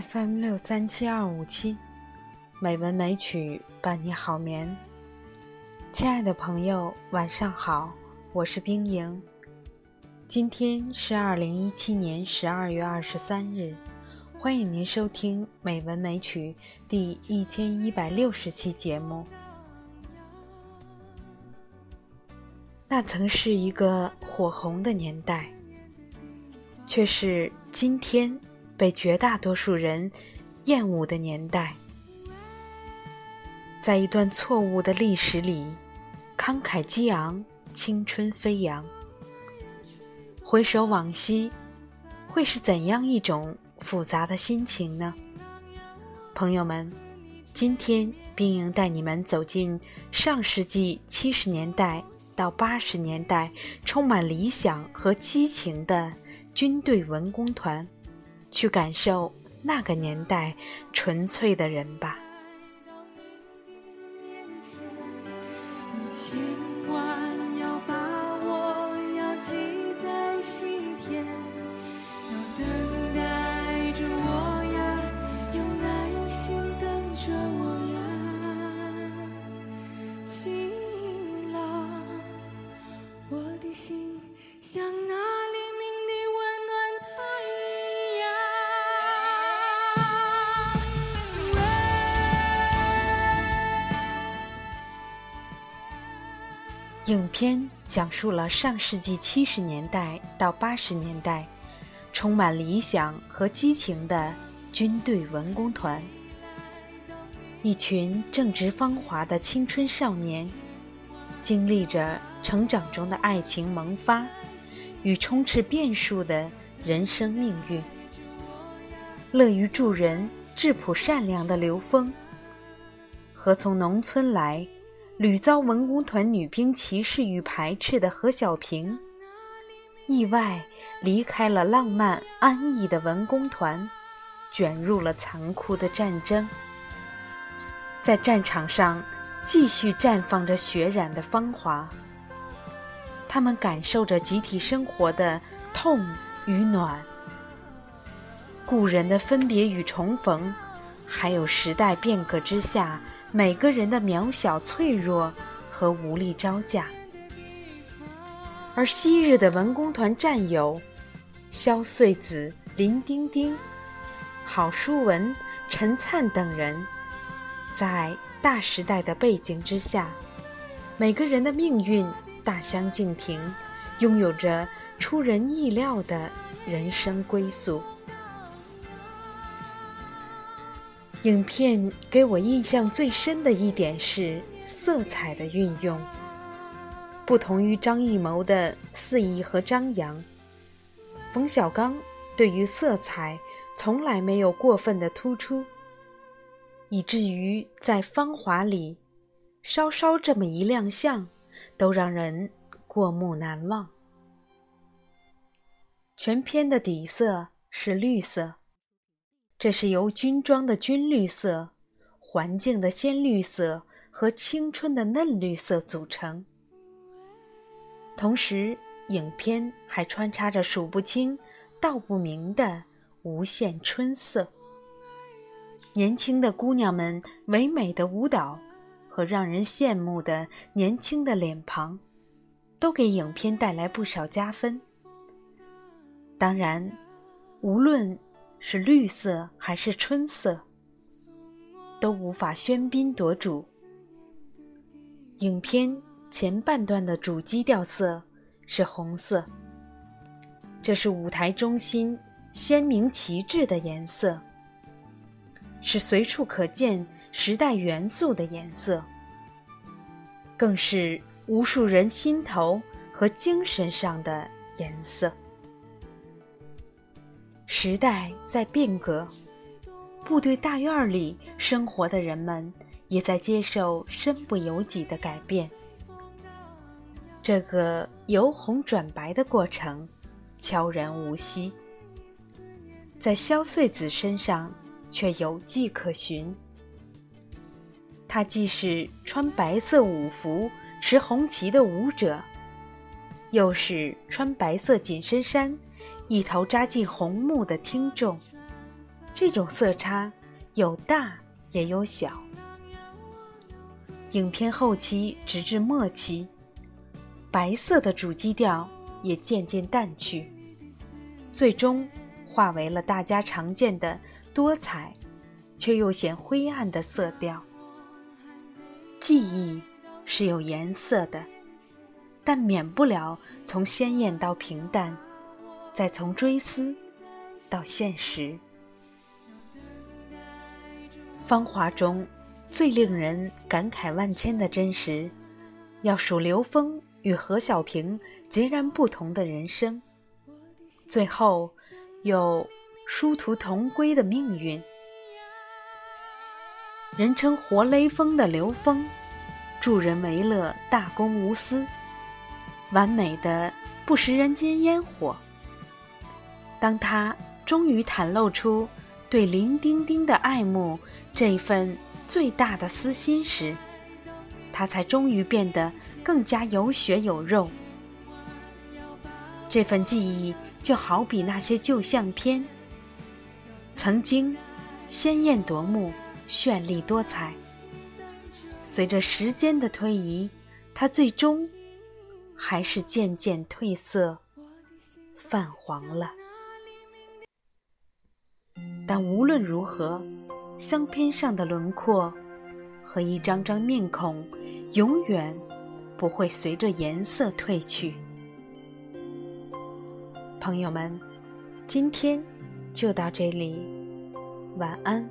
FM 六三七二五七，美文美曲伴你好眠。亲爱的朋友，晚上好，我是冰莹。今天是二零一七年十二月二十三日，欢迎您收听《美文美曲》第一千一百六十期节目。那曾是一个火红的年代，却是今天。被绝大多数人厌恶的年代，在一段错误的历史里，慷慨激昂，青春飞扬。回首往昔，会是怎样一种复杂的心情呢？朋友们，今天冰莹带你们走进上世纪七十年代到八十年代充满理想和激情的军队文工团。去感受那个年代纯粹的人吧。影片讲述了上世纪七十年代到八十年代，充满理想和激情的军队文工团。一群正值芳华的青春少年，经历着成长中的爱情萌发与充斥变数的人生命运。乐于助人、质朴善良的刘峰，和从农村来。屡遭文工团女兵歧视与排斥的何小平，意外离开了浪漫安逸的文工团，卷入了残酷的战争，在战场上继续绽放着血染的芳华。他们感受着集体生活的痛与暖，故人的分别与重逢，还有时代变革之下。每个人的渺小、脆弱和无力招架，而昔日的文工团战友萧穗子、林丁丁、郝淑文、陈灿等人，在大时代的背景之下，每个人的命运大相径庭，拥有着出人意料的人生归宿。影片给我印象最深的一点是色彩的运用。不同于张艺谋的肆意和张扬，冯小刚对于色彩从来没有过分的突出，以至于在《芳华》里，稍稍这么一亮相，都让人过目难忘。全片的底色是绿色。这是由军装的军绿色、环境的鲜绿色和青春的嫩绿色组成。同时，影片还穿插着数不清、道不明的无限春色。年轻的姑娘们唯美的舞蹈和让人羡慕的年轻的脸庞，都给影片带来不少加分。当然，无论。是绿色还是春色，都无法喧宾夺主。影片前半段的主基调色是红色，这是舞台中心鲜明旗帜的颜色，是随处可见时代元素的颜色，更是无数人心头和精神上的颜色。时代在变革，部队大院里生活的人们也在接受身不由己的改变。这个由红转白的过程悄然无息，在萧穗子身上却有迹可循。她既是穿白色舞服、持红旗的舞者，又是穿白色紧身衫。一头扎进红木的听众，这种色差有大也有小。影片后期直至末期，白色的主基调也渐渐淡去，最终化为了大家常见的多彩却又显灰暗的色调。记忆是有颜色的，但免不了从鲜艳到平淡，再从追思到现实。芳华中最令人感慨万千的真实，要数刘峰与何小平截然不同的人生，最后有殊途同归的命运。人称“活雷锋”的刘峰，助人为乐，大公无私，完美的不食人间烟火。当他终于袒露出对林丁丁的爱慕这一份最大的私心时，他才终于变得更加有血有肉。这份记忆就好比那些旧相片，曾经鲜艳夺目。绚丽多彩。随着时间的推移，它最终还是渐渐褪色、泛黄了。但无论如何，相片上的轮廓和一张张面孔，永远不会随着颜色褪去。朋友们，今天就到这里，晚安。